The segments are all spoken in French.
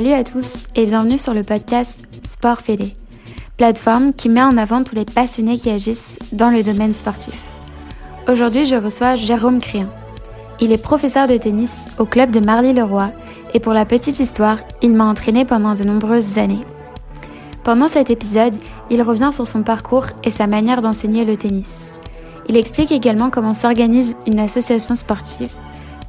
Salut à tous et bienvenue sur le podcast Sport Fédé, plateforme qui met en avant tous les passionnés qui agissent dans le domaine sportif. Aujourd'hui, je reçois Jérôme Créan. Il est professeur de tennis au club de Marly-le-Roi et pour la petite histoire, il m'a entraîné pendant de nombreuses années. Pendant cet épisode, il revient sur son parcours et sa manière d'enseigner le tennis. Il explique également comment s'organise une association sportive.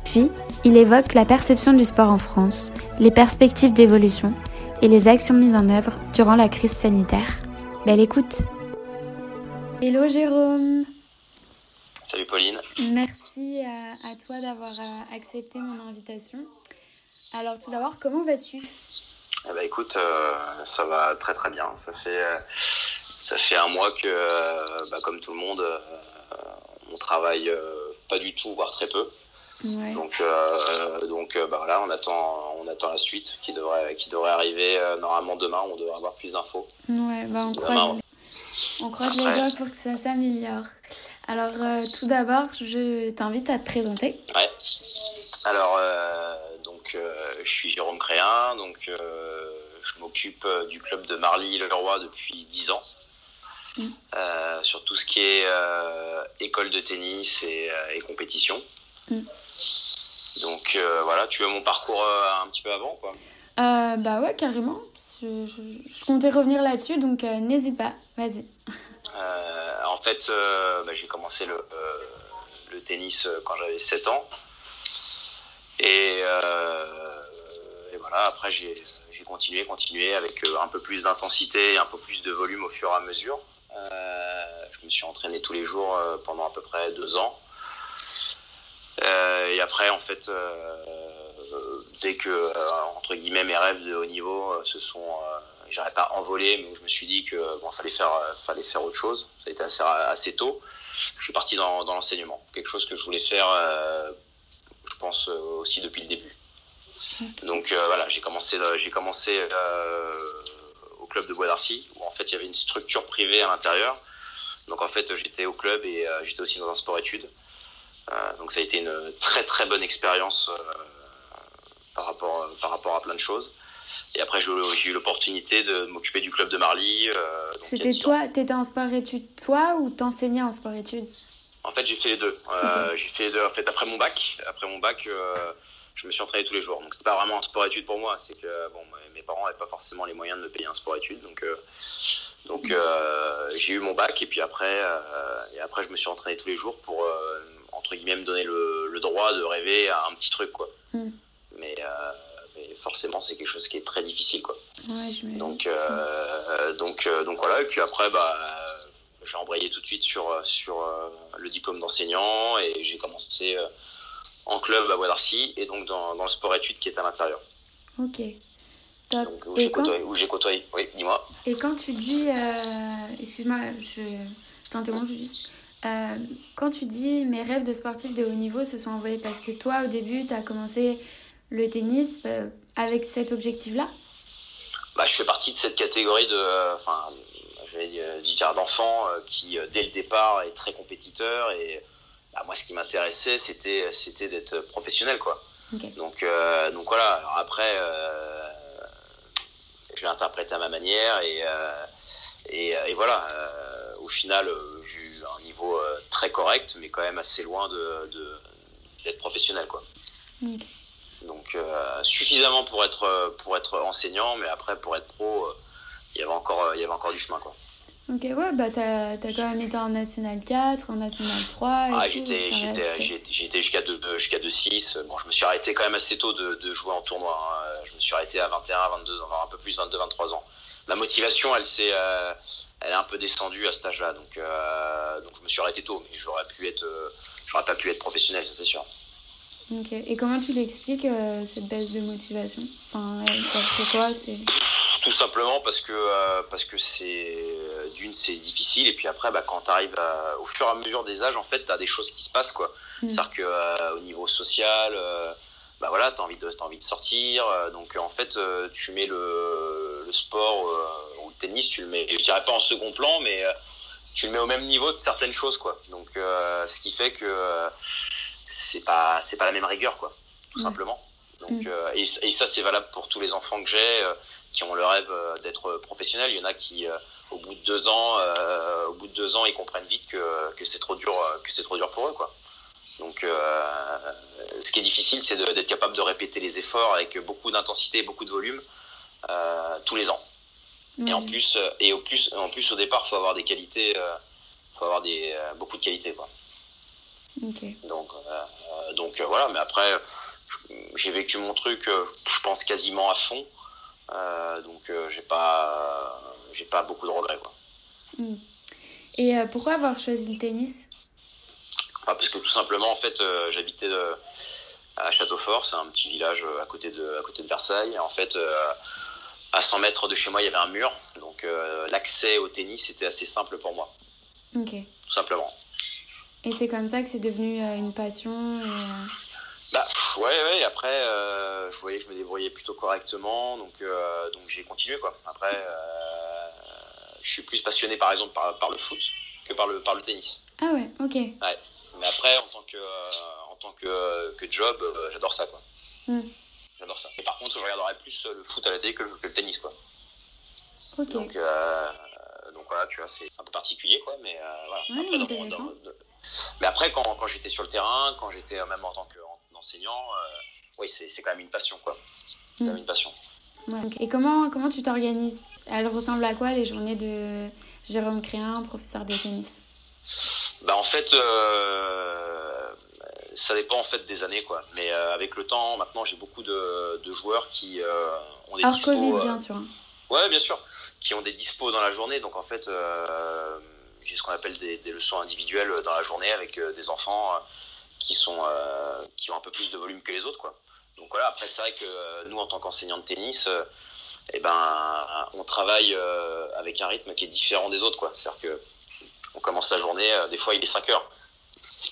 Puis, il évoque la perception du sport en France, les perspectives d'évolution et les actions mises en œuvre durant la crise sanitaire. Belle écoute Hello Jérôme Salut Pauline Merci à, toi d'avoir euh, accepté mon invitation. Alors tout d'abord, comment vas-tu? Eh ben, écoute, euh, ça va très très bien. Ça fait, euh, ça fait un mois que, bah, comme tout le monde, on travaille pas du tout, voire très peu. Donc, euh, donc bah voilà, on attend, on attend la suite qui devrait, qui devrait arriver normalement demain. On devrait avoir plus d'infos. Ouais, bah on, croise, on croise les doigts pour que ça s'améliore. Alors, tout d'abord, je t'invite à te présenter. Ouais. Alors, donc, je suis Jérôme Créin, donc je m'occupe du club de Marly-le-Roi depuis 10 ans. Mm. Euh, sur tout ce qui est euh, école de tennis et, et compétition. Mm. Donc euh, voilà, tu veux mon parcours un petit peu avant quoi Bah ouais, carrément. Je, je, comptais revenir là-dessus, donc n'hésite pas, vas-y. en fait, bah, j'ai commencé le, le, tennis quand j'avais 7 ans. Et, et voilà, après j'ai continué, continué avec un peu plus d'intensité et un peu plus de volume au fur et à mesure. Euh, je me suis entraîné tous les jours euh, pendant à peu près deux ans. Euh, et après, en fait, dès que entre guillemets mes rêves de haut niveau se sont j'arrête pas envolé mais je me suis dit que bon fallait faire fallait faire autre chose ça a été assez, tôt je suis parti dans, l'enseignement quelque chose que je voulais faire je pense aussi depuis le début donc voilà j'ai commencé j'ai commencé club de Bois d'Arcy, où en fait il y avait une structure privée à l'intérieur. Donc en fait j'étais au club et euh, j'étais aussi dans un sport-études. Euh, donc ça a été une très très bonne expérience euh, par, rapport, par rapport à plein de choses. Et après, j'ai eu l'opportunité de m'occuper du club de Marly. C'était toi, t'étais en sport-études toi ou t'enseignais en sport-études En fait, j'ai fait les deux. J'ai fait les deux. En fait, après mon bac, après mon bac, je me suis entraîné tous les jours. Donc c'était pas vraiment un sport-études pour moi. C'est que bon, mes parents n'avaient pas forcément les moyens de me payer un sport-études. Donc euh, donc euh, j'ai eu mon bac et puis après euh, et après je me suis entraîné tous les jours pour entre guillemets me donner le, le, droit de rêver à un petit truc quoi. Mm. Mais, mais, forcément c'est quelque chose qui est très difficile quoi. Ouais, donc donc donc voilà et puis après bah j'ai embrayé tout de suite sur sur le diplôme d'enseignant et j'ai commencé en club à Bois d'Arcy et donc dans, dans le sport études qui est à l'intérieur. Ok. Donc, où j'ai côtoyé, côtoyé, Oui, dis-moi. Et quand tu dis, euh, excuse-moi, je, je t'interromps juste. Euh, quand tu dis mes rêves de sportif de haut niveau se sont envolés parce que toi, au début, tu as commencé le tennis euh, avec cet objectif-là? Bah, Je fais partie de cette catégorie de, enfin, je vais dire, d'enfants qui, dès le départ, est très compétiteur et bah, moi, ce qui m'intéressait, c'était, c'était d'être professionnel, quoi. Donc, euh, donc voilà. Alors après, euh, je l'ai interprété à ma manière et, euh, et, et, voilà. Euh, au final, j'ai eu un niveau très correct, mais quand même assez loin de, de d'être professionnel, quoi. Donc suffisamment pour être pour être enseignant, mais après pour être pro, il y avait encore il y avait encore du chemin, quoi. Ok, ouais, bah t'as as quand même été en National 4, en National 3. Et ah, j'étais jusqu'à 2, jusqu'à 2-6. Bon, je me suis arrêté quand même assez tôt de, de jouer en tournoi. Hein. Je me suis arrêté à 21, 22, un peu plus, 22, 23 ans. La motivation, elle s'est, euh, elle est un peu descendue à cet âge-là. Donc, euh, donc je me suis arrêté tôt, mais j'aurais pu être, euh, j'aurais pas pu être professionnel, ça c'est sûr. Ok. Et comment tu l'expliques euh, cette baisse de motivation? Enfin, d'après toi, c'est tout simplement parce que euh, parce que c'est euh, d'une c'est difficile et puis après bah, quand tu arrives au fur et à mesure des âges en fait tu as des choses qui se passent quoi mm. c'est à dire que euh, au niveau social bah voilà tu as envie de as envie de sortir donc en fait tu mets le, le sport ou le tennis tu le mets je dirais pas en second plan mais tu le mets au même niveau de certaines choses quoi donc ce qui fait que c'est pas c'est pas la même rigueur quoi tout simplement donc mm. et, ça, c'est valable pour tous les enfants que j'ai qui ont le rêve d'être professionnels. Il y en a qui, au bout de deux ans, au bout de deux ans, ils comprennent vite que, que c'est trop dur, que c'est trop dur pour eux, quoi. Donc, ce qui est difficile, c'est d'être capable de répéter les efforts avec beaucoup d'intensité, beaucoup de volume tous les ans. Et en plus, euh, et au plus, en plus au départ, faut avoir des qualités, euh, faut avoir des euh, beaucoup de qualités quoi. Donc, donc voilà. Mais après, j'ai vécu mon truc, je pense quasiment à fond. Donc j'ai pas, j'ai pas beaucoup de regrets quoi. Mm. Et pourquoi avoir choisi le tennis? Ah, Parce que tout simplement, en fait, j'habitais à Châteaufort, c'est un petit village à côté de, à côté de Versailles. En fait, à 100 mètres de chez moi, il y avait un mur, donc euh, l'accès au tennis était assez simple pour moi. Ok. Tout simplement. Et c'est comme ça que c'est devenu euh, une passion et, euh, Bah ouais, ouais. Après, je voyais que je me débrouillais plutôt correctement, donc donc j'ai continué quoi. Après, je suis plus passionné par exemple par, par, le foot que par le par le tennis. Ah ouais, ok. Ouais. Mais après, en tant que en tant que, que job, j'adore ça quoi. Mm. J'adore ça. Et par contre, je regarderais plus le foot à la télé que, le tennis, quoi. Donc, euh, donc voilà, tu vois, c'est un peu particulier, quoi. Mais euh, voilà. après, Mais après, quand, quand j'étais sur le terrain, quand j'étais euh, même en tant qu'enseignant, oui, c'est quand même une passion, quoi. C'est quand même mm. une passion. Et comment, comment tu t'organises? Elles ressemblent à quoi les journées de Jérôme Créin, professeur de tennis? Bah en fait, ça dépend en fait des années quoi. Mais euh, avec le temps, maintenant j'ai beaucoup de, de, joueurs qui euh, ont des dispos, Covid, bien sûr. Hein. Ouais, bien sûr, qui ont des dispos dans la journée. Donc en fait, euh, j'ai ce qu'on appelle des, des, leçons individuelles dans la journée avec des enfants qui sont qui ont un peu plus de volume que les autres quoi. Donc voilà, après c'est vrai que nous en tant qu'enseignants de tennis, eh ben on travaille avec un rythme qui est différent des autres quoi. C'est-à-dire que on commence la journée, des fois il est 5 heures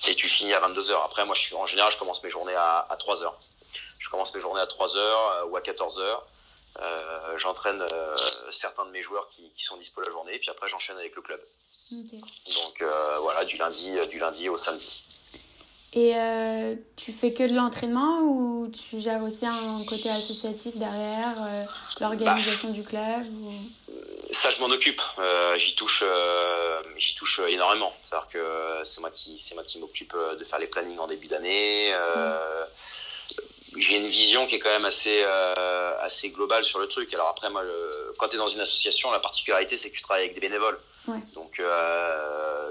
et tu finis à 22h. Après, moi, je suis, en général, je commence mes journées à, à 3h. Je commence mes journées à 3h euh, ou à 14h. Euh, j'entraîne euh, certains de mes joueurs qui, qui sont dispo la journée, et puis après j'enchaîne avec le club. Donc euh, voilà, du lundi, du lundi au samedi. Et tu fais que de l'entraînement ou tu gères aussi un côté associatif derrière, l'organisation bah, du club ou? ça, je m'en occupe. Euh, j'y touche, euh, j'y touche énormément. C'est-à-dire que c'est moi qui, c'est moi qui m'occupe euh, de faire les plannings en début d'année. Euh, J'ai une vision qui est quand même assez, euh, assez globale sur le truc. Alors après, moi, quand tu es dans une association, la particularité, c'est que tu travailles avec des bénévoles. Ouais. Donc,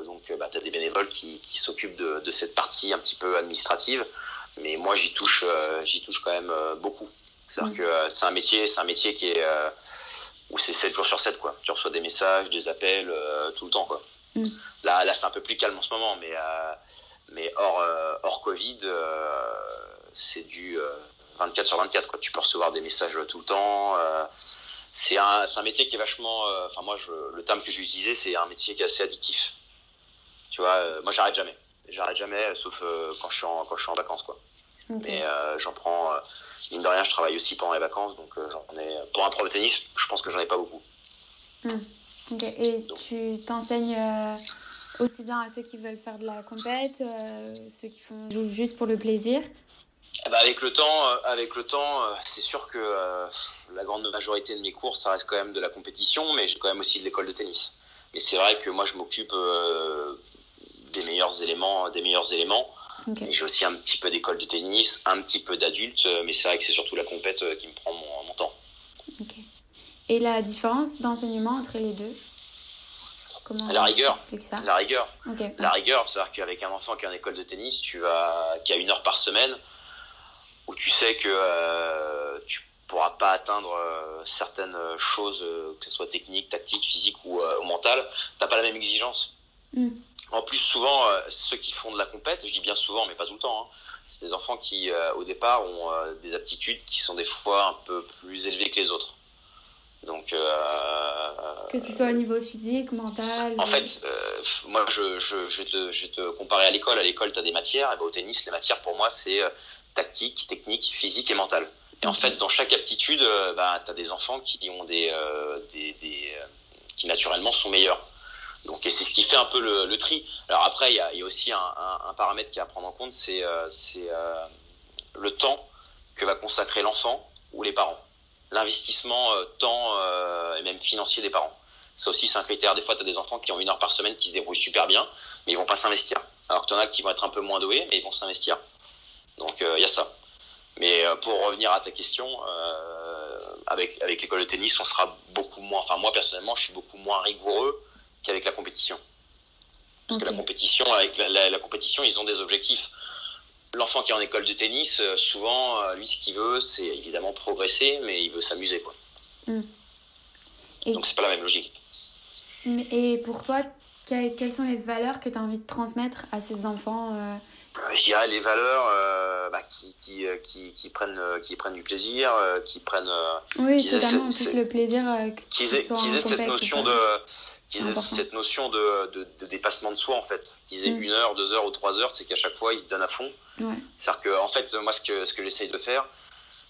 donc, bah, tu as des bénévoles qui, qui s'occupent de, de cette partie un petit peu administrative. Mais moi, j'y touche, j'y touche quand même beaucoup. C'est-à-dire que c'est un métier, c'est un métier qui est où c'est 7 jours sur 7 quoi. Tu reçois des messages, des appels euh, tout le temps quoi. Mm. Là là c'est un peu plus calme en ce moment mais euh, mais hors euh, hors Covid c'est du 24 sur 24 quoi. Tu peux recevoir des messages tout le temps c'est un un métier qui est vachement enfin moi je le terme que j'ai utilisé c'est un métier qui est assez addictif. Tu vois moi j'arrête jamais. J'arrête jamais sauf quand je suis en quand je suis en vacances quoi. Mais euh, j'en prends, euh, mine de rien, je travaille aussi pendant les vacances, donc euh, j'en ai, pour un prof de tennis, je pense que j'en ai pas beaucoup. Hmm. Et tu t'enseignes aussi bien à ceux qui veulent faire de la compète, ceux qui font juste pour le plaisir eh ben, avec le temps, avec le temps, c'est sûr que la grande majorité de mes cours, ça reste quand même de la compétition, mais j'ai quand même aussi de l'école de tennis. Mais c'est vrai que moi, je m'occupe des meilleurs éléments, des meilleurs éléments. J'ai aussi un petit peu d'école de tennis, un petit peu d'adulte, euh, mais c'est vrai que c'est surtout la compète euh, qui me prend mon, mon temps. Et la différence d'enseignement entre les deux? Comment la rigueur, ça? La rigueur, la rigueur, c'est-à-dire qu'avec un enfant qui est en école de tennis, tu vas, qui a une heure par semaine, où tu sais que euh, tu pourras pas atteindre euh, certaines choses, que ce soit technique, tactique, physique ou, euh, ou mentale, t'as pas la même exigence. Mm. En plus, souvent, euh, ceux qui font de la compète, je dis bien souvent, mais pas tout le temps, hein, c'est des enfants qui, euh, au départ, ont euh, des aptitudes qui sont des fois un peu plus élevées que les autres. Donc, que ce soit au niveau physique, mental. En fait, moi, je, je, je, te, je te à l'école. À l'école, tu as des matières. Et ben, au tennis, les matières, pour moi, c'est tactique, technique, physique et mental. Et en fait, dans chaque aptitude, bah, tu as des enfants qui ont des, des, des qui naturellement sont meilleurs. Donc c'est ce qui fait un peu le, le tri. Alors après, il y a, y a, aussi un, un, un, paramètre qui est à prendre en compte, c'est euh, euh, le temps que va consacrer l'enfant ou les parents. L'investissement temps et même financier des parents. Ça aussi, c'est un critère. Des fois, tu as des enfants qui ont une heure par semaine qui se débrouillent super bien, mais ils vont pas s'investir. Alors que tu en as qui vont être un peu moins doués, mais ils vont s'investir. Donc, il y a ça. Mais pour revenir à ta question, avec, avec l'école de tennis, on sera beaucoup moins. Enfin, moi personnellement, je suis beaucoup moins rigoureux qu'avec la compétition. Parce que la compétition, avec la, compétition, ils ont des objectifs. L'enfant qui est en école de tennis, euh, souvent, euh, lui, ce qu'il veut, c'est évidemment progresser, mais il veut s'amuser, quoi. Hmm. Et... Donc, c'est pas la même logique. Et pour toi, quelles sont les valeurs que tu as envie de transmettre à ces enfants euh, je dirais les valeurs euh, bah, qui, qui, euh, qui, qui, prennent, euh, qui prennent du plaisir, qui prennent. oui, totalement. En plus, le plaisir. qu'ils aient, cette notion de. Qu'ils aient cette notion de, de, de, dépassement de soi en fait. Qu'ils aient mm. une heure, deux heures ou trois heures, c'est qu'à chaque fois ils se donnent à fond. Ouais. C'est-à-dire que en fait, moi ce que, ce que j'essaye de faire,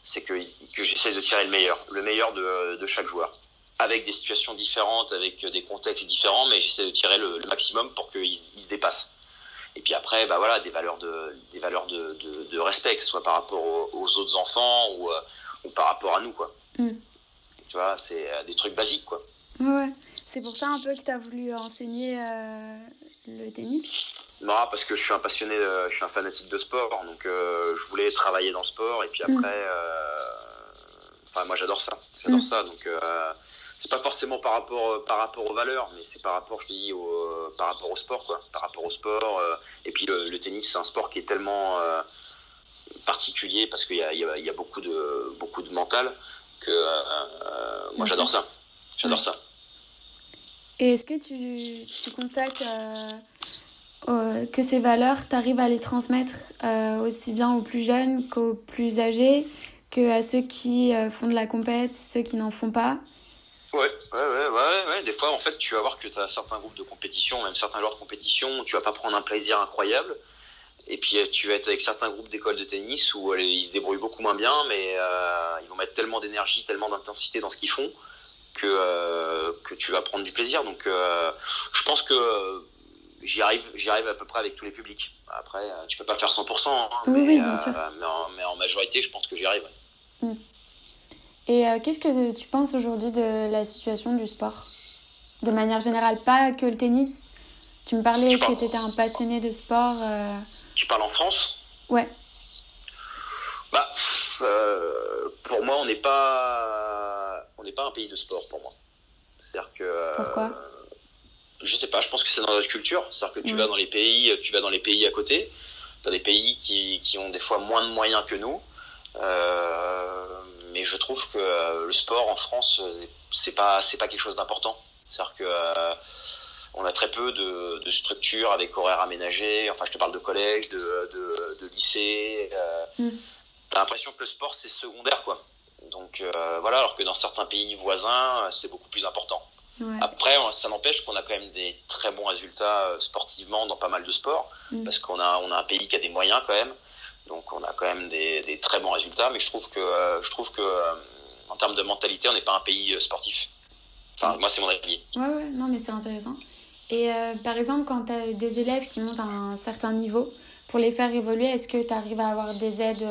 c'est que, que j'essaye de tirer le meilleur, le meilleur de, de chaque joueur avec des situations différentes, avec des contextes différents, mais j'essaie de tirer le, le maximum pour qu'ils se dépassent. Et puis après, bah voilà, des valeurs de, des valeurs de, de, respect, que ce soit par rapport aux, autres enfants ou, euh, ou, par rapport à nous, quoi. Mm. Tu vois, c'est euh, des trucs basiques, quoi. Ouais, c'est pour ça un peu que tu as voulu enseigner euh, le tennis Non, parce que je suis un passionné, je suis un fanatique de sport, donc je voulais travailler dans le sport, et puis mm. après, enfin, moi j'adore ça, j'adore mm. ça, donc c'est pas forcément par rapport euh, par rapport aux valeurs mais c'est par rapport je te dis au, euh, par rapport au sport quoi. Par rapport au sport euh, et puis le, tennis c'est un sport qui est tellement particulier parce qu'il y a, il y a beaucoup de beaucoup de mental que moi j'adore ça. J'adore ça. Et est-ce que tu, tu constates que ces valeurs tu arrives à les transmettre aussi bien aux plus jeunes qu'aux plus âgés que à ceux qui font de la compète ceux qui n'en font pas? Ouais, ouais, ouais, ouais, ouais, Des fois, en fait, tu vas voir que tu as certains groupes de compétition, même certains joueurs de compétition, tu vas pas prendre un plaisir incroyable. Et puis, tu vas être avec certains groupes d'écoles de tennis où euh, ils se débrouillent beaucoup moins bien, mais euh, ils vont mettre tellement d'énergie, tellement d'intensité dans ce qu'ils font que, euh, que tu vas prendre du plaisir. Donc, euh, je pense que j'y arrive, j'y arrive à peu près avec tous les publics. Après, tu peux pas faire 100%, hein, oui, mais, oui, bien sûr. mais, en, majorité, je pense que j'y arrive. Mm. Et euh, qu'est-ce que tu penses aujourd'hui de la situation du sport? De manière générale, pas que le tennis. Tu me parlais que tu étais un passionné de sport. Euh. Tu parles en France? Ouais. Bah, euh, pour moi, on n'est pas, on n'est pas un pays de sport pour moi. C'est-à-dire que. Pourquoi? Je sais pas. Je pense que c'est dans notre culture. C'est-à-dire que tu vas dans les pays, tu vas dans les pays à côté. Dans des pays qui, qui ont des fois moins de moyens que nous. Euh, mais je trouve que euh, le sport en France, euh, c'est pas c'est pas quelque chose d'important. C'est-à-dire que euh, on a très peu de, de structures avec horaires aménagés. Enfin, je te parle de collège, de, de, de lycée. Euh, mm. T'as l'impression que le sport c'est secondaire, quoi. Donc voilà, alors que dans certains pays voisins, c'est beaucoup plus important. Après, ça n'empêche qu'on a quand même des très bons résultats sportivement dans pas mal de sports, mm. parce qu'on a on a un pays qui a des moyens quand même. Donc on a quand même des, très bons résultats, mais je trouve que, euh, je trouve que euh, en termes de mentalité, on n'est pas un pays euh, sportif. Enfin, moi, c'est mon avis. Ouais, ouais, non, mais c'est intéressant. Et par exemple, quand tu as des élèves qui montent à un certain niveau, pour les faire évoluer, est-ce que tu arrives à avoir des aides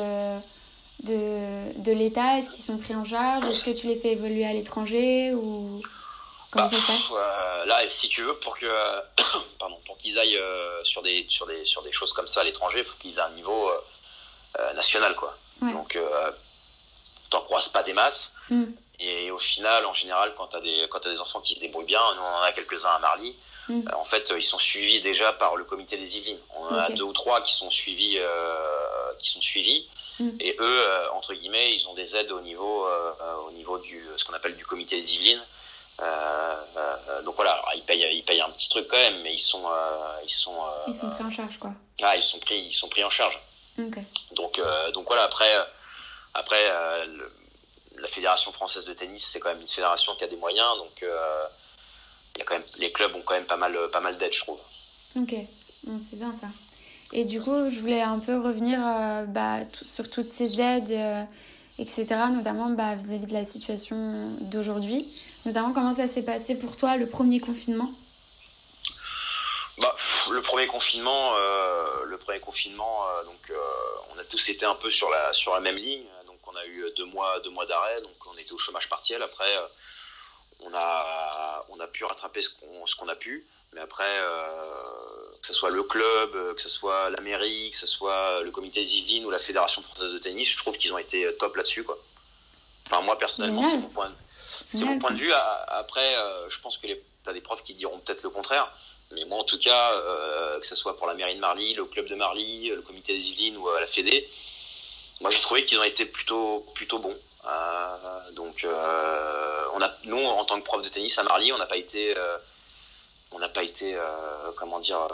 de, de l'État? Est-ce qu'ils sont pris en charge? Est-ce que tu les fais évoluer à l'étranger ou comment bah, ça se passe? Là, si tu veux, pour que pardon, pour qu'ils aillent sur des sur des sur des choses comme ça à l'étranger, il faut qu'ils aient un niveau euh, national quoi. Donc euh, t'en croises pas des masses. Mm. Et au final, en général, quand t'as des quand as des enfants qui se débrouillent bien, nous on en a quelques-uns à Marly. Mm. Euh, en fait, ils sont suivis déjà par le comité des Yvelines. On en a deux ou trois qui sont suivis, qui sont suivis. Mm. Et eux, entre guillemets, ils ont des aides au niveau, au niveau du ce qu'on appelle du comité des Yvelines. donc voilà, ils payent, ils payent un petit truc quand même, mais ils sont, ils sont, ils sont pris en charge quoi. Ah, ils sont pris, ils sont pris en charge. Donc, euh, donc voilà, après, euh, après euh, la Fédération française de tennis, c'est quand même une fédération qui a des moyens, donc y a quand même, les clubs ont quand même pas mal, pas mal d'aides, je trouve. Ok, c'est bien ça. Et du coup, je voulais un peu revenir bah, sur toutes ces aides, etc., notamment bah, vis-à-vis de la situation d'aujourd'hui. Notamment, comment ça s'est passé pour toi, le premier confinement? Bah, le premier confinement, euh, le premier confinement, euh, donc euh, on a tous été un peu sur la sur la même ligne. Donc on a eu deux mois, deux mois d'arrêt, donc on était au chômage partiel. Après, on a, on a pu rattraper ce qu'on, ce qu'on a pu. Mais après, que ce soit le club, que ce soit la mairie, que ce soit le comité des Yvelines ou la Fédération française de tennis, je trouve qu'ils ont été top là-dessus. Quoi. Enfin, moi, personnellement, c'est mon point, c'est mon point de vue. Après, je pense que tu as des profs qui diront peut-être le contraire. Mais moi, en tout cas, euh, que ce soit pour la mairie de Marly, le club de Marly, le comité des Yvelines ou à la Fédé, moi j'ai trouvé qu'ils ont été plutôt plutôt bons. Euh, donc, euh, on a, nous, en tant que prof de tennis à Marly, on n'a pas été, on n'a pas été, comment dire,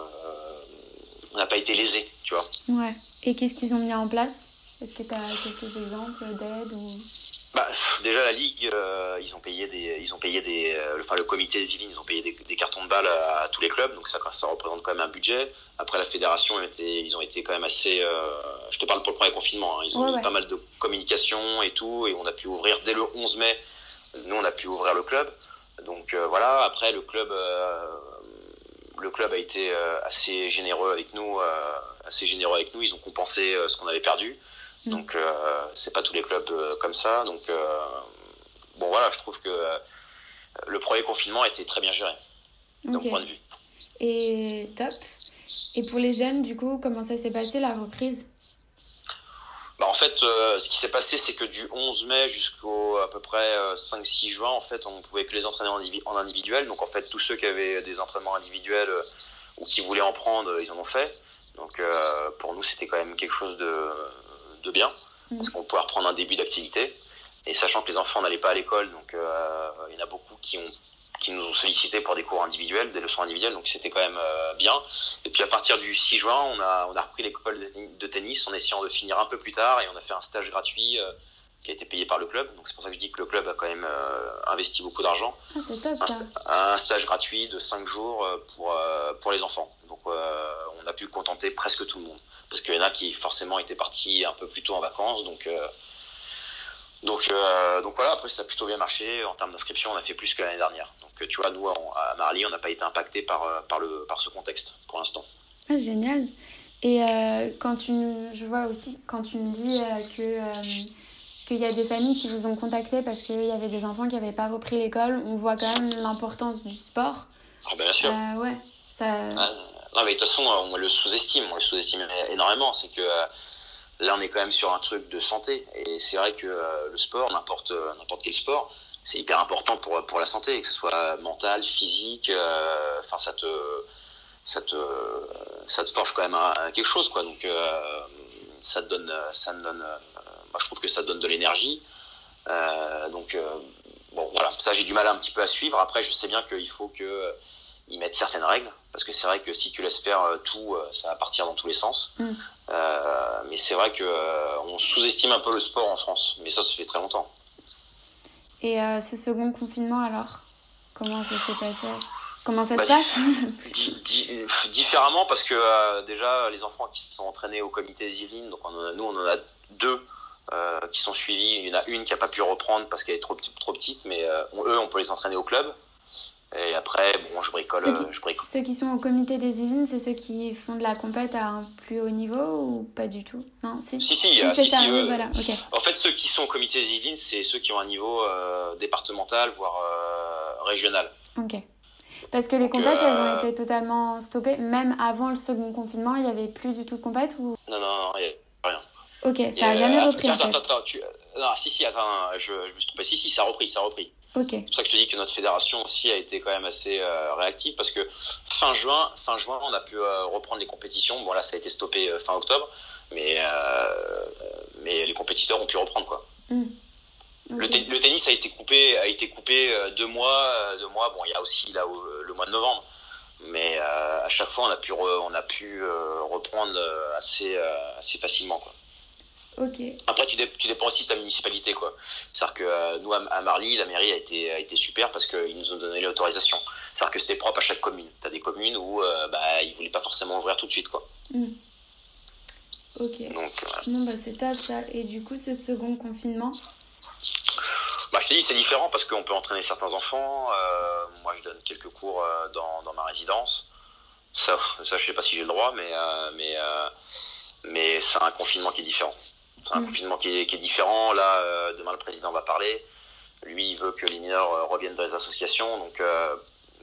on n'a pas été lésés, tu vois. Ouais. Et qu'est-ce qu'ils ont mis en place? Est-ce que tu as quelques exemples d'aide ou bah, déjà la ligue, euh, ils ont payé des, ils ont payé des, euh, enfin le comité des Yvelines, ils ont payé des, cartons de balles à, tous les clubs, donc ça, ça représente quand même un budget. Après la fédération, ils, étaient, ils ont été quand même assez, euh, je te parle pour le premier confinement, hein, ils ont mis pas mal de communication et tout, et on a pu ouvrir dès le 11 mai. Nous, on a pu ouvrir le club, donc voilà. Après le club, le club a été assez généreux avec nous, assez généreux avec nous. Ils ont compensé ce qu'on avait perdu. Mm. Donc euh, c'est pas tous les clubs euh, comme ça. Donc euh, bon voilà, je trouve que le premier confinement a été très bien géré, d'un point de vue. Et top. Et pour les jeunes, du coup, comment ça s'est passé la reprise? Bah, en fait, ce qui s'est passé, c'est que du 11 mai jusqu'au à peu près 5-6 juin, en fait, on pouvait que les entraîner en, individuel. Donc, en fait, tous ceux qui avaient des entraînements individuels ou qui voulaient en prendre, ils en ont fait. Donc, pour nous, c'était quand même quelque chose de, de bien, mm. parce qu'on pouvait reprendre un début d'activité. Et sachant que les enfants n'allaient pas à l'école, donc euh, il y en a beaucoup qui ont qui nous ont sollicité pour des cours individuels, des leçons individuelles, donc c'était quand même euh, bien. Et puis à partir du 6 juin, on a, on a repris l'école de tennis en essayant de finir un peu plus tard et on a fait un stage gratuit euh, qui a été payé par le club. Donc c'est pour ça que je dis que le club a quand même investi beaucoup d'argent. Ah, un, stage gratuit de 5 jours pour, pour les enfants. Donc on a pu contenter presque tout le monde parce qu'il y en a qui forcément étaient partis un peu plus tôt en vacances, donc euh, donc euh, donc voilà. Après ça a plutôt bien marché en termes d'inscription, on a fait plus que l'année dernière. Donc tu vois, nous à Marly, on n'a pas été impacté par euh, par le par ce contexte pour l'instant. Ah, génial. Et quand tu, je vois aussi quand tu me dis que qu'il y a des familles qui vous ont contacté parce qu'il y avait des enfants qui n'avaient pas repris l'école, on voit quand même l'importance du sport. Ah, bien sûr. ouais. Ça... Ah, non, mais de toute façon, on le sous-estime. On le sous-estime énormément. C'est que euh, là, on est quand même sur un truc de santé. Et c'est vrai que euh, le sport, n'importe euh, n'importe quel sport, c'est hyper important pour, pour la santé, que ce soit mental, physique. Enfin, ça te ça te ça te forge quand même quelque chose, quoi. Donc, ça te donne ça me donne. moi, je trouve que ça donne de l'énergie. donc, bon, voilà. Ça, j'ai du mal un petit peu à suivre. Après, je sais bien qu'il faut que ils mettent certaines règles parce que c'est vrai que si tu laisses faire euh, tout, euh, ça va partir dans tous les sens. Mm. Euh, mais c'est vrai que on sous-estime un peu le sport en France, mais ça, ça fait très longtemps. Et ce second confinement alors, comment ça s'est passé? Comment ça se bah, passe Différemment parce que déjà les enfants qui sont entraînés au comité des Yvelines, donc nous on en a deux qui sont suivis. Il y en a une qui a pas pu reprendre parce qu'elle est trop, trop petite, mais eux on peut les entraîner au club. Et après, bon, je bricole. Ceux qui, je Ceux qui sont au comité des Yvelines, c'est ceux qui font de la compète à un plus haut niveau ou pas du tout? Non, si. Si, si, ça. voilà. En fait, ceux qui sont au comité des Yvelines, c'est ceux qui ont un niveau euh, départemental, voire euh, régional. Ok. Parce que les compètes, elles ont euh, été totalement stoppées. Même avant le second confinement, il n'y avait plus du tout de compète ou... Non, non, non, il n'y a rien. Ok, ça n'a jamais repris. Attends, attends, attends. Non, si, si, attends, je, je me suis trompé. Si, si, ça a repris, ça a repris. C'est pour ça que je te dis que notre fédération aussi a été quand même assez euh, réactive parce que fin juin, fin juin, on a pu euh, reprendre les compétitions. Bon là, ça a été stoppé euh, fin octobre, mais mais les compétiteurs ont pu reprendre quoi. Le, tennis a été coupé, a été coupé deux mois, deux mois. Bon, il y a aussi là le mois de novembre, mais à chaque fois on a pu on a pu reprendre assez assez facilement quoi. Après, tu, tu, dépends aussi de ta municipalité, quoi. C'est-à-dire que euh, nous, à, Marly, la mairie a été, a été super parce qu'ils nous ont donné l'autorisation. C'est-à-dire que c'était propre à chaque commune. Tu as des communes où euh, bah, ils voulaient pas forcément ouvrir tout de suite, quoi. Hmm. Ok. Donc, bah, c'est top ça. Et du coup, ce second confinement bah, Je te dis, c'est différent parce qu'on peut entraîner certains enfants. Euh, moi, je donne quelques cours dans, dans, ma résidence. Ça, ça, je sais pas si j'ai le droit, mais, mais, mais c'est un confinement qui est différent. C'est un mm. confinement qui est, qui est, différent. Là, demain, le président va parler. Lui, il veut que les mineurs reviennent dans les associations. Donc,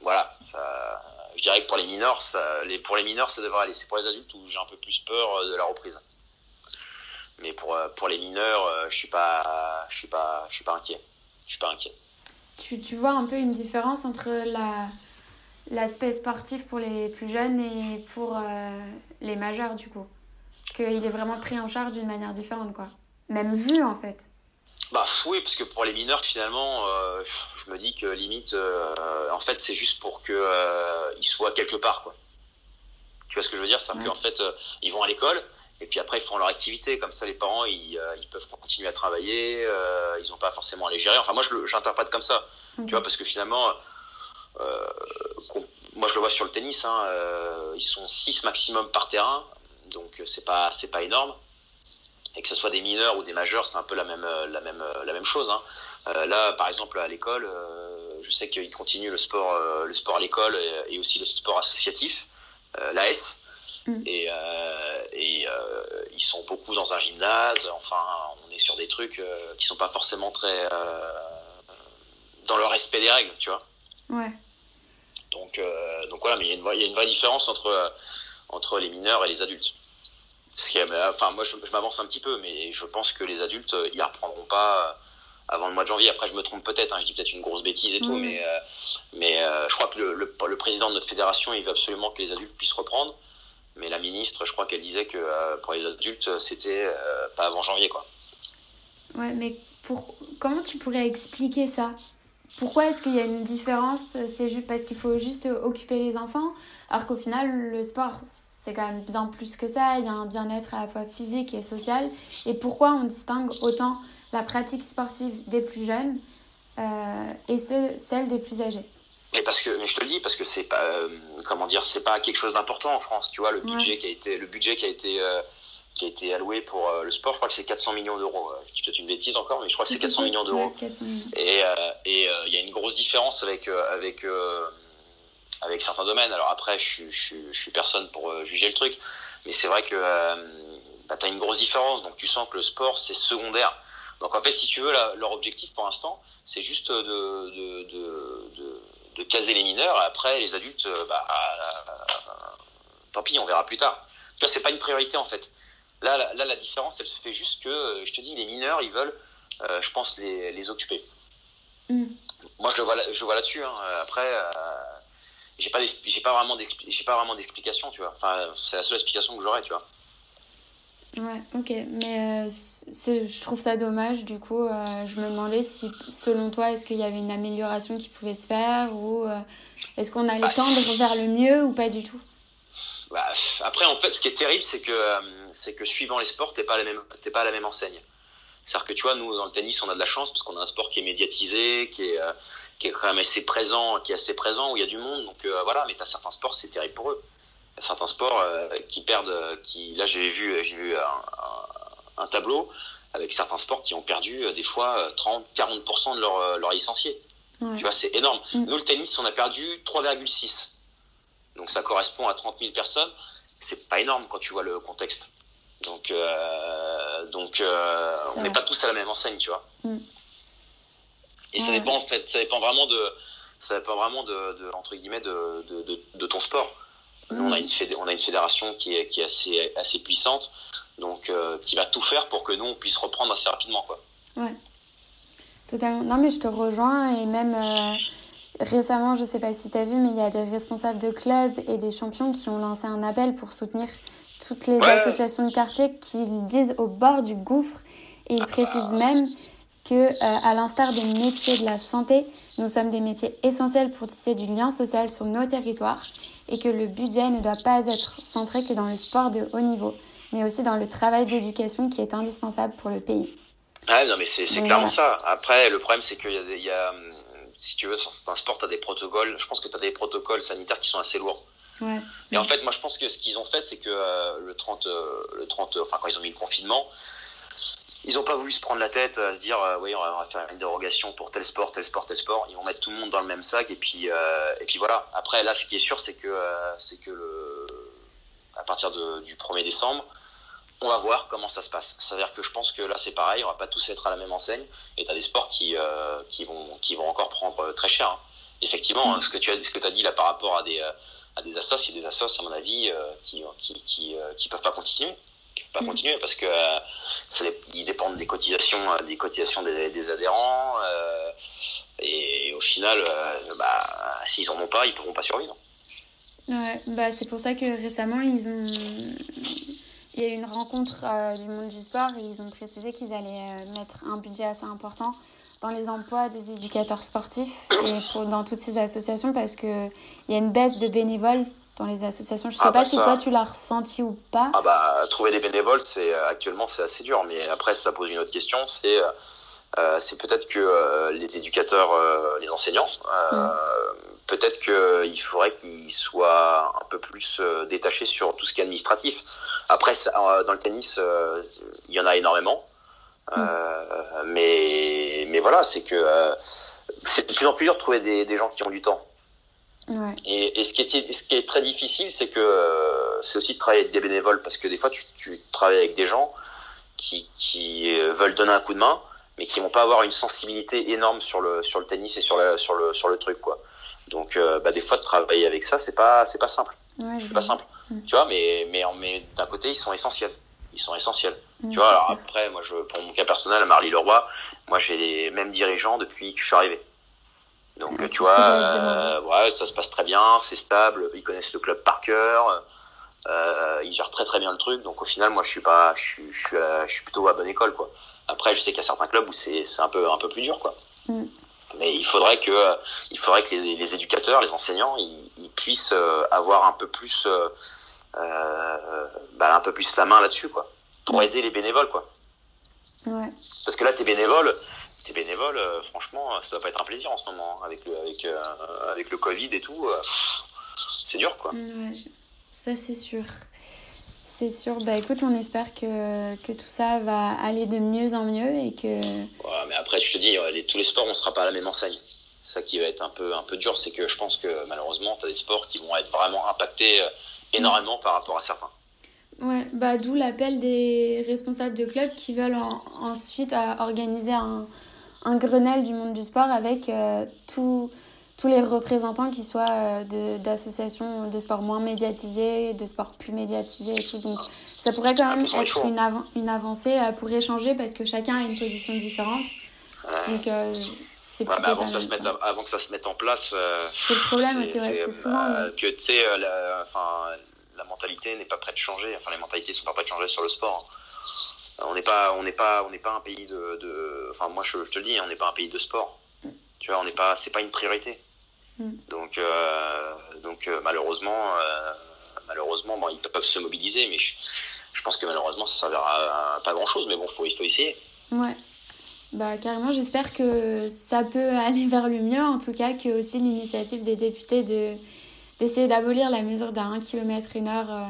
voilà. Ça, je dirais que pour les mineurs, ça, les, pour les mineurs, ça devrait aller. C'est pour les adultes où j'ai un peu plus peur de la reprise. Mais pour, pour les mineurs, je suis pas, je suis pas, je suis pas inquiet. Je suis pas inquiet. Tu, tu vois un peu une différence entre la, l'aspect sportif pour les plus jeunes et pour euh, les majeurs du coup? Qu'il est vraiment pris en charge d'une manière différente quoi. Même vu en fait. Bah oui parce que pour les mineurs finalement euh, je me dis que limite euh, en fait c'est juste pour que ils soient quelque part quoi. Tu vois ce que je veux dire? C'est qu'en fait ils vont à l'école et puis après ils font leur activité comme ça les parents ils, ils peuvent continuer à travailler ils n'ont pas forcément à les gérer enfin moi j'interprète comme ça tu vois parce que finalement euh, moi, je le vois sur le tennis. Hein, euh, ils sont 6 maximum par terrain, donc euh, c'est pas c'est pas énorme. Et que ce soit des mineurs ou des majeurs, c'est un peu la même la même la même chose. Hein. là, par exemple, à l'école, je sais qu'ils continuent le sport le sport à l'école et, aussi le sport associatif, l'AS. Mm. Et, et ils sont beaucoup dans un gymnase. Enfin, on est sur des trucs qui sont pas forcément très dans le respect des règles, tu vois. Ouais. Donc, euh, donc voilà, mais il y, a une, il y, a une vraie différence entre, euh, entre les mineurs et les adultes. Ce qui enfin, moi, je, je m'avance un petit peu, mais je pense que les adultes, euh, ils reprendront pas avant le mois de janvier. Après, je me trompe peut-être, hein, je dis peut-être une grosse bêtise et tout, mais, mais je crois que le, le, le, président de notre fédération, il veut absolument que les adultes puissent reprendre. Mais la ministre, je crois qu'elle disait que pour les adultes, c'était pas avant janvier, quoi. Ouais, mais pour... comment tu pourrais expliquer ça? Pourquoi est-ce qu'il y a une différence? C'est juste parce qu'il faut juste occuper les enfants, alors qu'au final, le sport, c'est quand même bien plus que ça. Il y a un bien-être à la fois physique et social. Et pourquoi on distingue autant la pratique sportive des plus jeunes euh, et celle des plus âgés mais parce que, mais je te le dis, parce que c'est pas, euh, comment dire, c'est pas quelque chose d'important en France. Tu vois, le budget qui a été, le budget qui a été, euh, qui a été alloué pour euh, le sport, je crois que c'est 400 millions d'euros. Je peut-être une bêtise encore, mais je crois que c'est 400 millions d'euros. et et il y a une grosse différence avec avec avec certains domaines. Alors après, je, je, je suis personne pour juger le truc, mais c'est vrai que bah, tu as une grosse différence. Donc tu sens que le sport c'est secondaire. Donc en fait, si tu veux, leur objectif pour l'instant, c'est juste de, de, de, de de caser les mineurs. Après, les adultes, euh, bah, euh, tant pis, on verra plus tard. Tu vois, c'est pas une priorité en fait. Là, là, la différence, elle se fait juste que, euh, je te dis, les mineurs, ils veulent, je pense, les, les occuper. Mm. Moi, je le vois, je vois là-dessus. Hein. Après, pas, j'ai pas pas vraiment d'explication, tu vois. Enfin, c'est la seule explication que j'aurais, tu vois. Ouais, ok. Mais euh, je trouve ça dommage. Du coup, euh, je me demandais si, selon toi, est-ce qu'il y avait une amélioration qui pouvait se faire ou euh, est-ce qu'on allait bah, tendre vers le mieux ou pas du tout? Bah, Après, en fait, ce qui est terrible, c'est que, c'est que suivant les sports, t'es pas, la même, pas à la même enseigne. C'est-à-dire que tu vois, nous, dans le tennis, on a de la chance parce qu'on a un sport qui est médiatisé, qui est, qui est quand même assez présent, qui est assez présent, où il y a du monde. Donc voilà, mais t'as certains sports, c'est terrible pour eux certains sports euh, qui perdent, euh, qui là j'ai vu, j'ai vu un, un, tableau avec certains sports qui ont perdu euh, des fois 30-40% de leurs leur licenciés. Tu vois, c'est énorme. Mm. Nous, le tennis, on a perdu 3,6. Donc ça correspond à 30 000 personnes. C'est pas énorme quand tu vois le contexte. Donc, euh, donc euh, on n'est pas tous à la même enseigne, tu vois. Mm. Et ça dépend en fait, ça dépend vraiment de, ça dépend vraiment de, de entre guillemets de, de ton sport on a une, on a une fédération qui est, qui est assez, assez puissante, donc euh, qui va tout faire pour que nous, on puisse reprendre assez rapidement. Quoi. Ouais, totalement. Non, mais je te rejoins et même euh, récemment, je sais pas si tu as vu, mais il y a des responsables de clubs et des champions qui ont lancé un appel pour soutenir toutes les associations de quartier qui disent au bord du gouffre et ils précisent même que, euh, à l'instar des métiers de la santé, nous sommes des métiers essentiels pour tisser du lien social sur nos territoires et que le budget ne doit pas être centré que dans le sport de haut niveau, mais aussi dans le travail d'éducation qui est indispensable pour le pays. Ouais, non, mais c'est clairement ça. Après, le problème, c'est qu'il y, y, a, si tu veux, dans un sport, tu as des protocoles. Je pense que tu as des protocoles sanitaires qui sont assez lourds. Ouais. Et en fait, moi, je pense que ce qu'ils ont fait, c'est que euh, le 30, euh, le 30, enfin, quand ils ont mis le confinement, ils n'ont pas voulu se prendre la tête à se dire euh, oui on va faire une dérogation pour tel sport tel sport tel sport ils vont mettre tout le monde dans le même sac et puis euh, et puis voilà après là ce qui est sûr c'est que euh, c'est que le, à partir du 1er décembre on va voir comment ça se passe. C'est-à-dire que je pense que là c'est pareil, on va pas tous être à la même enseigne. Et tu as des sports qui, euh, qui, vont, qui vont encore prendre très cher. Hein. Effectivement, mm. ce que tu as, ce que as dit là par rapport à des, euh, à des assos, il y a des assos à mon avis euh, qui, qui, qui, qui, peuvent pas continuer. Peuvent pas mm. continuer parce que ça, ils dépendent des cotisations, des cotisations des, des adhérents. et au final, bah, s'ils en ont pas, ils pourront pas survivre. Ouais, bah c'est pour ça que récemment ils ont il y a eu une rencontre euh, du monde du sport et ils ont précisé qu'ils allaient euh, mettre un budget assez important dans les emplois des éducateurs sportifs et pour, dans toutes ces associations parce qu'il y a une baisse de bénévoles dans les associations. Je ne sais ah pas bah si toi tu l'as ressenti ou pas. Ah bah, trouver des bénévoles, c'est euh, actuellement c'est assez dur, mais après ça pose une autre question, c'est c'est peut-être que les éducateurs, les enseignants, mm. peut-être qu'il faudrait qu'ils soient un peu plus détachés sur tout ce qui est administratif. Après, euh, dans le tennis, euh, il y en a énormément. Euh, mm. mais, mais voilà, c'est que c'est de plus en plus dur de trouver des, des gens qui ont du temps. Ouais. Et, et, ce, qui est, ce qui est très difficile, c'est que c'est aussi de travailler avec des bénévoles parce que des fois, tu, tu travailles avec des gens qui, qui veulent donner un coup de main, mais qui vont pas avoir une sensibilité énorme sur le sur le tennis et sur le sur le sur le truc quoi. Donc, bah, des fois, de travailler avec ça, c'est pas c'est pas simple. Ouais, c'est pas simple. Mm. Tu vois, mais, mais, mais d'un côté, ils sont essentiels. Ils sont essentiels. Mm, tu vois, alors après, moi, je, pour mon cas personnel, à Marly Leroy, moi, j'ai les mêmes dirigeants depuis que je suis arrivé. Donc, tu vois, euh, ouais, ça se passe très bien, c'est stable, ils connaissent le club par cœur, euh, ils gèrent très très bien le truc. Donc, au final, moi, je suis pas, je suis, je suis, je suis plutôt à bonne école, quoi. Après, je sais qu'il y a certains clubs où c'est, c'est un peu, un peu plus dur, quoi. Mm. Mais il faudrait que, il faudrait que les, les éducateurs, les enseignants, ils, ils puissent euh, avoir un peu plus, euh, euh, bah, un peu plus la main là-dessus, quoi, pour aider les bénévoles, quoi. Ouais. Parce que là, tes bénévoles, tes bénévoles, euh, franchement, ça doit pas être un plaisir en ce moment, hein, avec le, avec, euh, avec le Covid et tout. c'est dur, quoi. Ouais, ça, c'est sûr. C'est sûr. Bah écoute, on espère que, que tout ça va aller de mieux en mieux et que. Ouais, mais après, je te dis, les, tous les sports, on sera pas à la même enseigne. Ça qui va être un peu, un peu dur, c'est que je pense que malheureusement, tu as des sports qui vont être vraiment impactés énormément par rapport à certains. Ouais, bah d'où l'appel des responsables de clubs qui veulent ensuite organiser un, un, Grenelle du monde du sport avec euh, tous les représentants qui soient euh, d'associations de, sport moins médiatisés, de sport plus médiatisés et tout. Donc ça pourrait quand même être une, une avancée euh, pour échanger parce que chacun a une position différente. Donc c'est ouais, avant, que ça se mette, avant que ça se mette en place. c'est le problème, c'est vrai, c'est souvent. que tu sais, enfin la mentalité n'est pas prête de changer. Enfin, les mentalités sont pas prêtes de changer sur le sport. On n'est pas, on n'est pas, on n'est pas un pays de, de, enfin, moi, je, te le dis, on n'est pas un pays de sport. Tu vois, on n'est pas, c'est pas une priorité. Mm. Donc, euh, donc euh, malheureusement, euh, malheureusement, bon, ils peuvent se mobiliser, mais je, je pense que malheureusement, ça servira à pas grand chose. Mais bon, faut, il faut essayer. Ouais. Bah, carrément, j'espère que ça peut aller vers le mieux, en tout cas, que aussi l'initiative des députés de d'essayer d'abolir la mesure d'un km une heure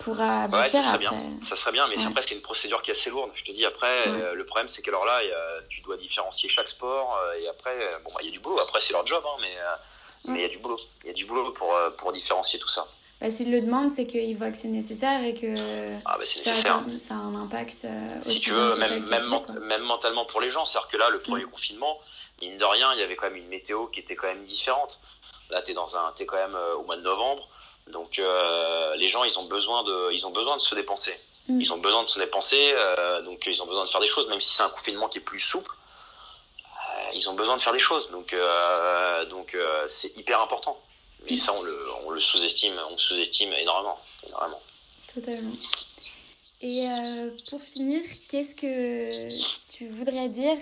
pour aboutir. Ouais, ça serait bien. Ça serait bien, mais après c'est une procédure qui est assez lourde. Je te dis après, euh, le problème c'est que alors là, tu dois différencier chaque sport euh, et après, bon, bah, il y a du boulot. Après c'est leur job, hein, mais il y a du boulot. Il y a du boulot pour pour différencier tout ça. Bah, S'ils le demandent, c'est qu'ils voient que c'est nécessaire et que ah, bah, ça, a, ça, a, un impact. si tu veux, même, même, même, mentalement pour les gens. C'est-à-dire que là, le premier confinement, mine de rien, il y avait quand même une météo qui était quand même différente. Là, tu es, dans un, es quand même euh, au mois de novembre. Donc euh, les gens, ils ont besoin de, ils ont besoin de se dépenser. Mm. Ils ont besoin de se dépenser, euh, donc ils ont besoin de faire des choses, même si c'est un confinement qui est plus souple. ils ont besoin de faire des choses, donc donc c'est hyper important. Mais ça, on le, on le sous-estime, on sous-estime énormément, énormément. Totalement. Et pour finir, qu'est-ce que tu voudrais dire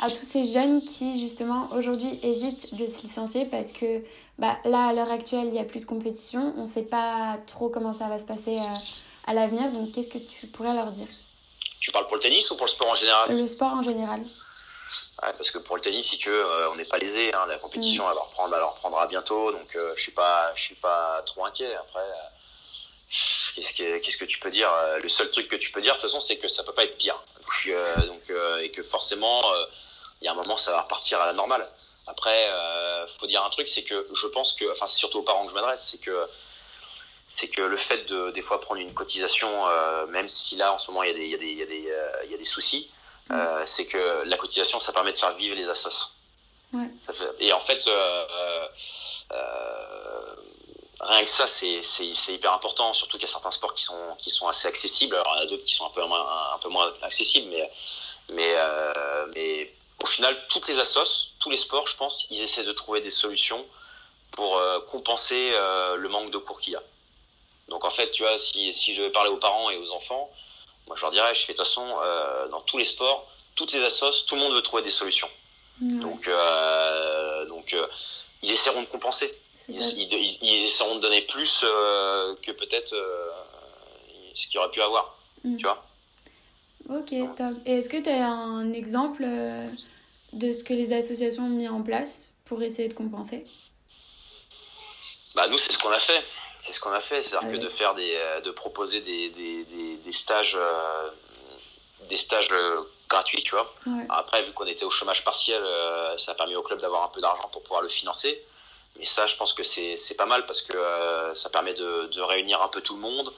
à tous ces jeunes qui justement aujourd'hui hésitent de se licencier parce que bah, là, à l'heure actuelle, il n'y a plus de compétition. On ne sait pas trop comment ça va se passer euh, à l'avenir. Donc, qu'est-ce que tu pourrais leur dire? Tu parles pour le tennis ou pour le sport en général? Le sport en général. Ouais, parce que pour le tennis, si tu veux, euh, on n'est pas lésé. Hein, la compétition, mm. elle, reprendre, elle reprendra bientôt. Donc, euh, je suis pas, je suis pas trop inquiet. Après, qu'est-ce que, qu'est-ce que tu peux dire? Le seul truc que tu peux dire, de toute façon, c'est que ça peut pas être pire. Donc, et que forcément, il y a un moment, ça va repartir à la normale. Après, euh, faut dire un truc, c'est que je pense que, enfin, c'est surtout aux parents que je m'adresse, c'est que c'est que le fait de des fois prendre une cotisation, même si là en ce moment il y a des, il y a des, il y a des, il y a des soucis, mm. c'est que la cotisation ça permet de faire vivre les assos. Ouais. Ça fait, et en fait, rien que ça, c'est hyper important, surtout qu'il y a certains sports qui sont, qui sont assez accessibles. Alors, il y en a d'autres qui sont un peu moins, un peu moins accessibles, mais, mais, euh, mais au final, toutes les assos, tous les sports, je pense, ils essaient de trouver des solutions pour euh, compenser euh, le manque de cours qu'il y a. Donc, en fait, tu vois, si, si je devais parler aux parents et aux enfants, moi, je leur dirais, je fais de toute façon, euh, dans tous les sports, toutes les assos, tout le monde veut trouver des solutions. Donc, euh, donc ils essaieront de compenser. Ils, essaieront de donner plus euh, que peut-être euh, ce qu'ils auraient pu avoir. Mm. Tu vois Ok, top. Et est-ce que tu as un exemple euh, de ce que les associations ont mis en place pour essayer de compenser? Bah nous c'est ce qu'on a fait. C'est ce qu'on a fait, c'est-à-dire que de faire des, de proposer des, des, des, stages, des stages gratuits, tu vois. Après, vu qu'on était au chômage partiel, ça a permis au club d'avoir un peu d'argent pour pouvoir le financer. Mais ça, je pense que c'est pas mal parce que euh, ça permet de, de, réunir un peu tout le monde,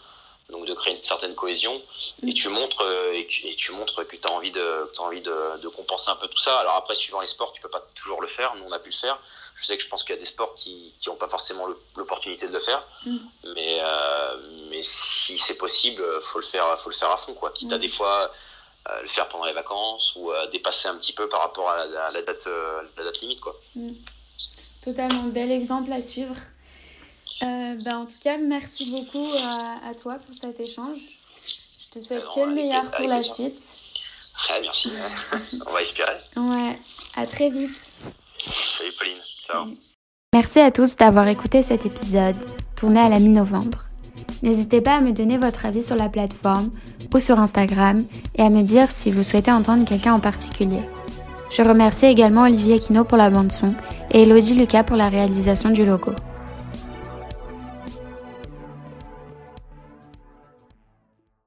donc de créer une certaine cohésion. Et tu montres euh, et tu, et tu montres que tu as envie de as envie de, de, compenser un peu tout ça. Alors après, suivant les sports, tu peux pas toujours le faire. Nous, on a pu le faire. Je sais que je pense qu'il y a des sports qui qui ont pas forcément l'opportunité de le faire, mm. mais euh, mais si c'est possible, faut le faire, faut le faire à fond, quoi. Quitte à mm. des fois euh, le faire pendant les vacances ou dépasser un petit peu par rapport à la, la date la date limite, quoi. Mm. Totalement bel exemple à suivre. Euh, ben, en tout cas, merci beaucoup à, toi pour cet échange. Je te souhaite que le meilleur pour la suite. Ouais, merci. On va espérer. Ouais, à très vite. Salut Pauline. Ciao. Merci à tous d'avoir écouté cet épisode tourné à la mi-novembre. N'hésitez pas à me donner votre avis sur la plateforme ou sur Instagram et à me dire si vous souhaitez entendre quelqu'un en particulier. Je remercie également Olivier Quino pour la bande son et Elodie Lucas pour la réalisation du logo.